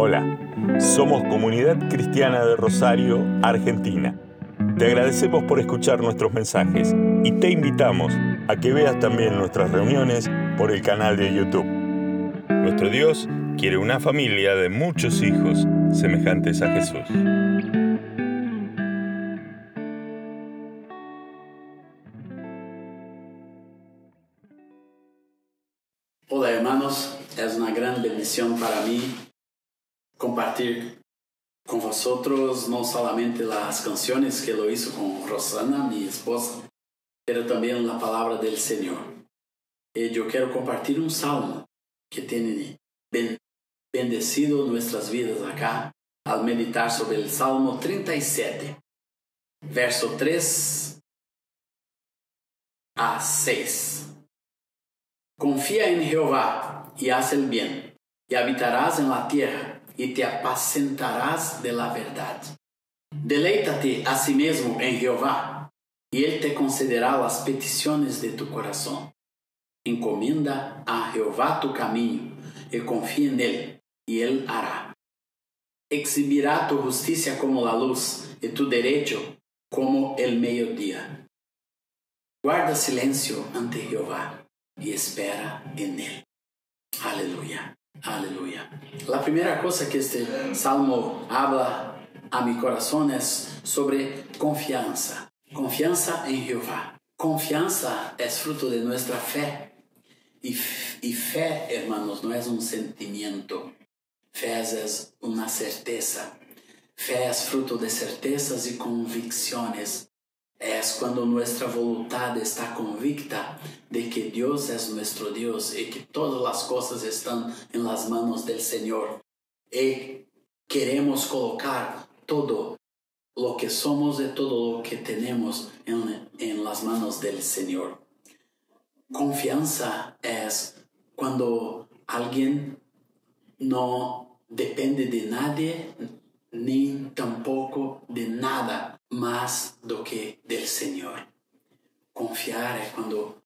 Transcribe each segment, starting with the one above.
Hola, somos Comunidad Cristiana de Rosario, Argentina. Te agradecemos por escuchar nuestros mensajes y te invitamos a que veas también nuestras reuniones por el canal de YouTube. Nuestro Dios quiere una familia de muchos hijos semejantes a Jesús. Hola hermanos, es una gran bendición para mí compartir con vosotros no solamente las canciones que lo hizo con Rosana, mi esposa, pero también la palabra del Señor. Y yo quiero compartir un salmo que tiene bendecido nuestras vidas acá al meditar sobre el Salmo 37, verso 3 a 6. Confía en Jehová y haz el bien, y habitarás en la tierra, y te apacentarás de la verdad. Deleítate a sí mismo en Jehová, y él te concederá las peticiones de tu corazón. Encomienda a Jehová tu camino, y confía en él, y él hará. Exhibirá tu justicia como la luz, y tu derecho como el mediodía. Guarda silencio ante Jehová y espera en Él. Aleluya. La primera cosa que este salmo habla a mi corazón es sobre confianza. Confianza en Jehová. Confianza es fruto de nuestra fe. Y, y fe, hermanos, no es un sentimiento. Fe es una certeza. Fe es fruto de certezas y convicciones es cuando nuestra voluntad está convicta de que Dios es nuestro Dios y que todas las cosas están en las manos del Señor. Y queremos colocar todo lo que somos y todo lo que tenemos en, en las manos del Señor. Confianza es cuando alguien no depende de nadie ni tampoco de nada más do que del Señor. Confiar es cuando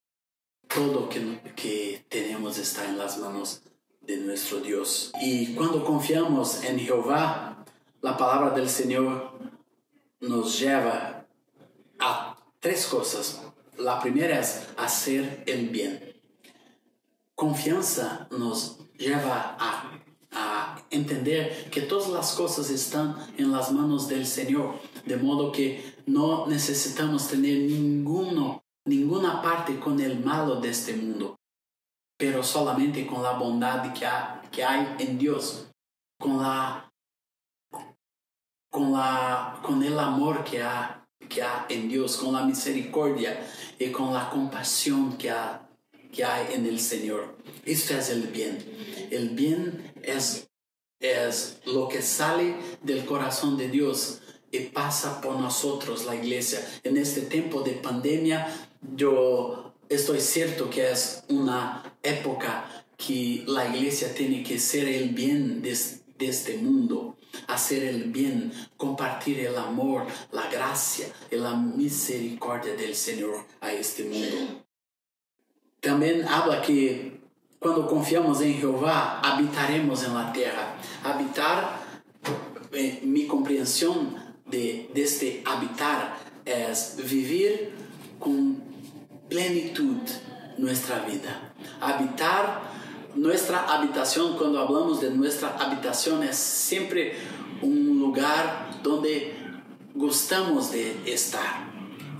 todo que, que tenemos está en las manos de nuestro Dios. Y cuando confiamos en Jehová, la palabra del Señor nos lleva a tres cosas. La primera es hacer el bien. Confianza nos lleva a a entender que todas las cosas están en las manos del Señor, de modo que no necesitamos tener ninguno, ninguna parte con el malo de este mundo, pero solamente con la bondad que, que hay en Dios, con la con la con el amor que hay que hay en Dios, con la misericordia y con la compasión que hay, que hay en el Señor. Esto es el bien. El bien es, es lo que sale del corazón de Dios y pasa por nosotros, la iglesia. En este tiempo de pandemia, yo estoy cierto que es una época que la iglesia tiene que ser el bien de, de este mundo, hacer el bien, compartir el amor, la gracia y la misericordia del Señor a este mundo. También habla que cuando confiamos en Jehová, habitaremos en la tierra. Habitar, eh, mi comprensión de, de este habitar es vivir con plenitud nuestra vida. Habitar nuestra habitación, cuando hablamos de nuestra habitación, es siempre un lugar donde gustamos de estar.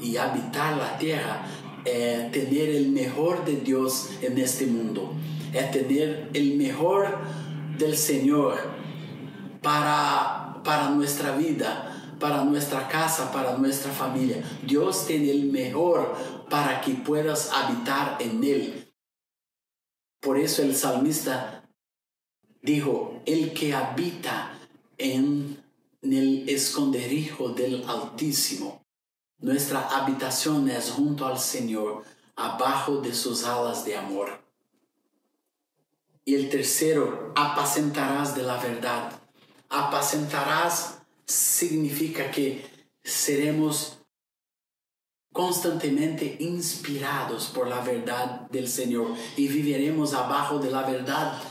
Y habitar la tierra es tener el mejor de Dios en este mundo es tener el mejor del Señor para, para nuestra vida, para nuestra casa, para nuestra familia. Dios tiene el mejor para que puedas habitar en Él. Por eso el salmista dijo, el que habita en el esconderijo del Altísimo. Nuestra habitación es junto al Señor, abajo de sus alas de amor. Y el tercero, apacentarás de la verdad. Apacentarás significa que seremos constantemente inspirados por la verdad del Señor y viviremos abajo de la verdad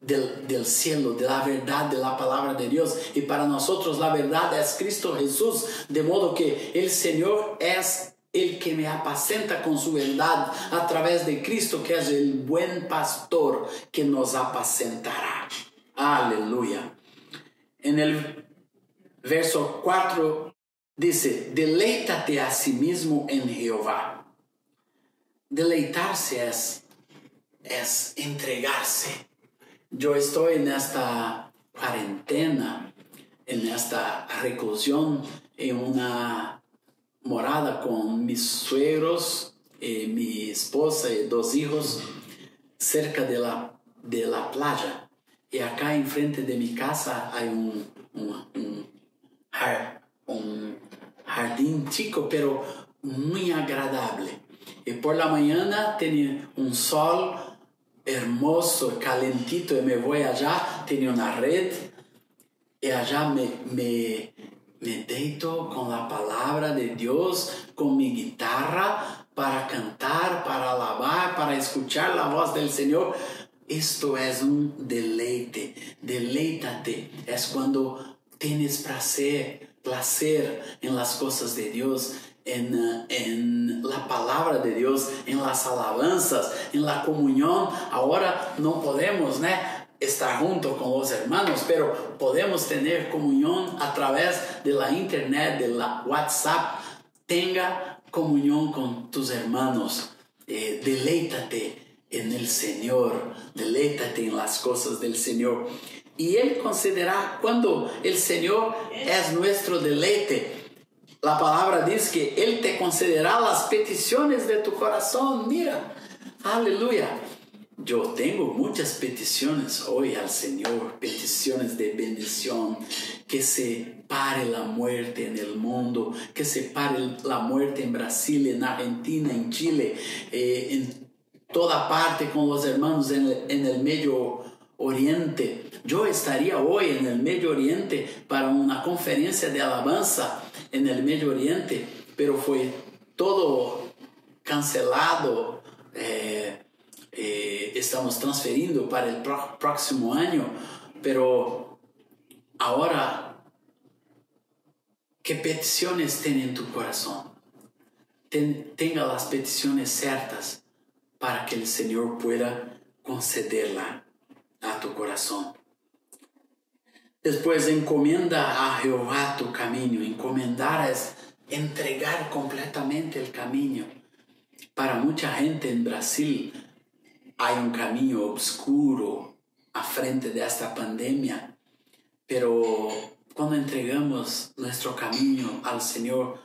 del, cielo, de la verdad de la palabra de Dios. Y para nosotros la verdad es Cristo Jesús, de modo que el Señor es el que me apacenta con su verdad a través de Cristo, que es el buen pastor que nos apacentará. Aleluya. En el verso 4 dice, deleítate a sí mismo en Jehová. Deleitarse es, es entregarse. Yo estoy en esta cuarentena, en esta reclusión, en una morada con mis suegros, eh, mi esposa y dos hijos cerca de la, de la playa. Y acá enfrente de mi casa hay un, un, un, jardín chico, pero muy agradable. Y por la mañana tiene un sol hermoso, calentito, y me voy allá, tiene una red, y allá me, me, me deito con la palabra de Dios, con mi guitarra, para cantar, para alabar, para escuchar la voz del Señor. Esto es un deleite, deleítate. Es cuando tienes placer, placer en las cosas de Dios, en, en, la palabra de Dios, en las alabanzas, en la comunión. Ahora no podemos, ¿no? estar junto con los hermanos, pero podemos tener comunión a través de la internet, de la WhatsApp. Tenga comunión con tus hermanos. Eh, deleítate en el Señor, deleítate en las cosas del Señor. Y Él concederá cuando el Señor es nuestro deleite. La palabra dice que Él te concederá las peticiones de tu corazón. Mira, aleluya. Yo tengo muchas peticiones hoy al Señor, peticiones de bendición, que se pare la muerte en el mundo, que se pare la muerte en Brasil, en Argentina, en Chile, eh, en toda parte con los hermanos en el, en el Medio Oriente. Yo estaría hoy en el Medio Oriente para una conferencia de alabanza en el Medio Oriente, pero fue todo cancelado. Eh, eh, estamos transferiendo para el próximo año, pero ahora, ¿qué peticiones tiene en tu corazón? tenga las peticiones ciertas para que el Señor pueda concederla a tu corazón. Después encomienda a Jehová tu camino. Encomendar es entregar completamente el camino. Para mucha gente en Brasil, hay un camino oscuro a frente de esta pandemia, pero cuando entregamos nuestro camino al Señor,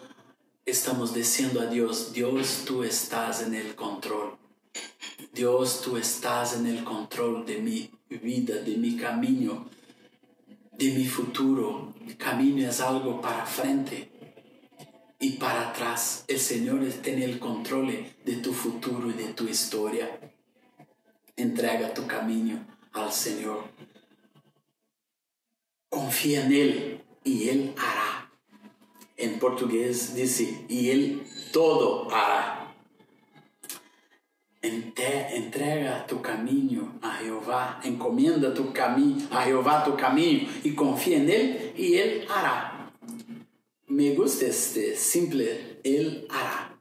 estamos diciendo a Dios, Dios, tú estás en el control. Dios, tú estás en el control de mi vida, de mi camino, de mi futuro. El camino es algo para frente y para atrás. El Señor tiene el control de tu futuro y de tu historia. Entrega tu camino al Señor. Confía en Él y Él hará. En portugués dice, y Él todo hará. Entrega tu camino a Jehová, encomienda tu camino a Jehová tu camino y confía en Él y Él hará. Me gusta este simple, Él hará.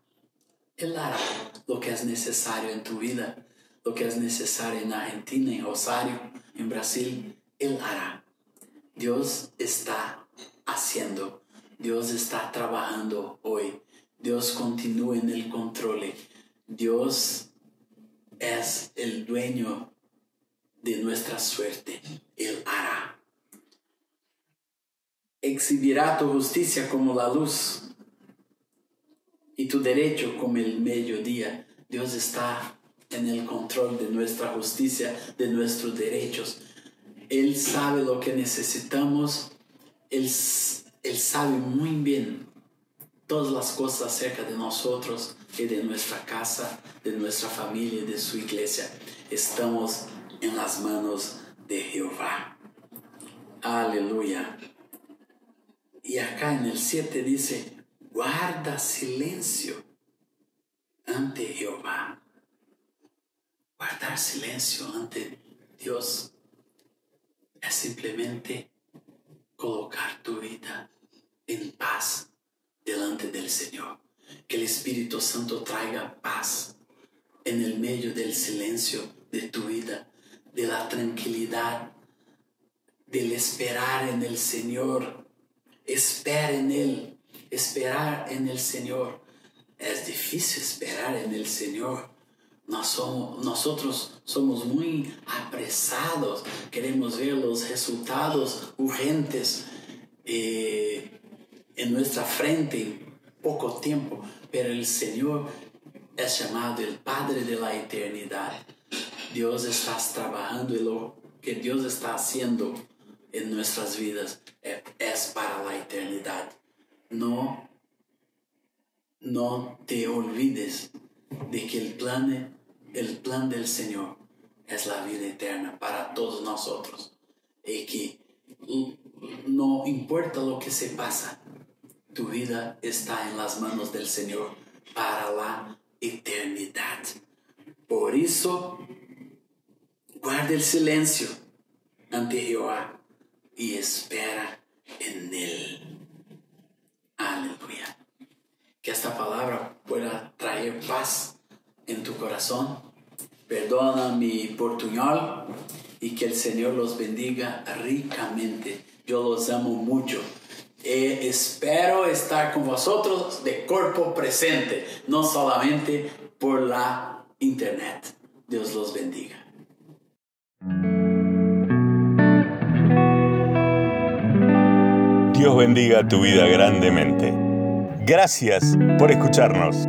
Él hará lo que es necesario en tu vida lo que es necesario en Argentina, en Rosario, en Brasil, Él hará. Dios está haciendo, Dios está trabajando hoy, Dios continúa en el control, Dios es el dueño de nuestra suerte, Él hará. Exhibirá tu justicia como la luz y tu derecho como el mediodía. Dios está en el control de nuestra justicia, de nuestros derechos. Él sabe lo que necesitamos, Él, él sabe muy bien todas las cosas acerca de nosotros de nuestra casa, de nuestra familia de su iglesia. Estamos en las manos de Jehová. Aleluya. Y acá en el 7 dice, guarda silencio ante Jehová guardar silencio ante Dios es simplemente colocar tu vida en paz delante del Señor. Que el Espíritu Santo traiga paz en el medio del silencio de tu vida, de la tranquilidad, del esperar en el Señor. Espera en Él, esperar en el Señor. Es difícil esperar en el Señor. nosotros somos muy apresados, queremos ver los resultados urgentes eh, en nuestra frente en poco tiempo, pero el Señor es llamado el Padre de la eternidad. Dios está trabajando y lo que Dios está haciendo en nuestras vidas es para la eternidad. No, no te olvides de que el plan, el plan del Señor es la vida eterna para todos nosotros. Y que no importa lo que se pasa, tu vida está en las manos del Señor para la eternidad. Por eso, guarda el silencio ante Jehová y espera en Él. Aleluya. Que esta palabra pueda traer paz en tu corazón. Perdona mi portuñol y que el Señor los bendiga ricamente. Yo los amo mucho. Eh, espero estar con vosotros de cuerpo presente, no solamente por la internet. Dios los bendiga. Dios bendiga tu vida grandemente. Gracias por escucharnos.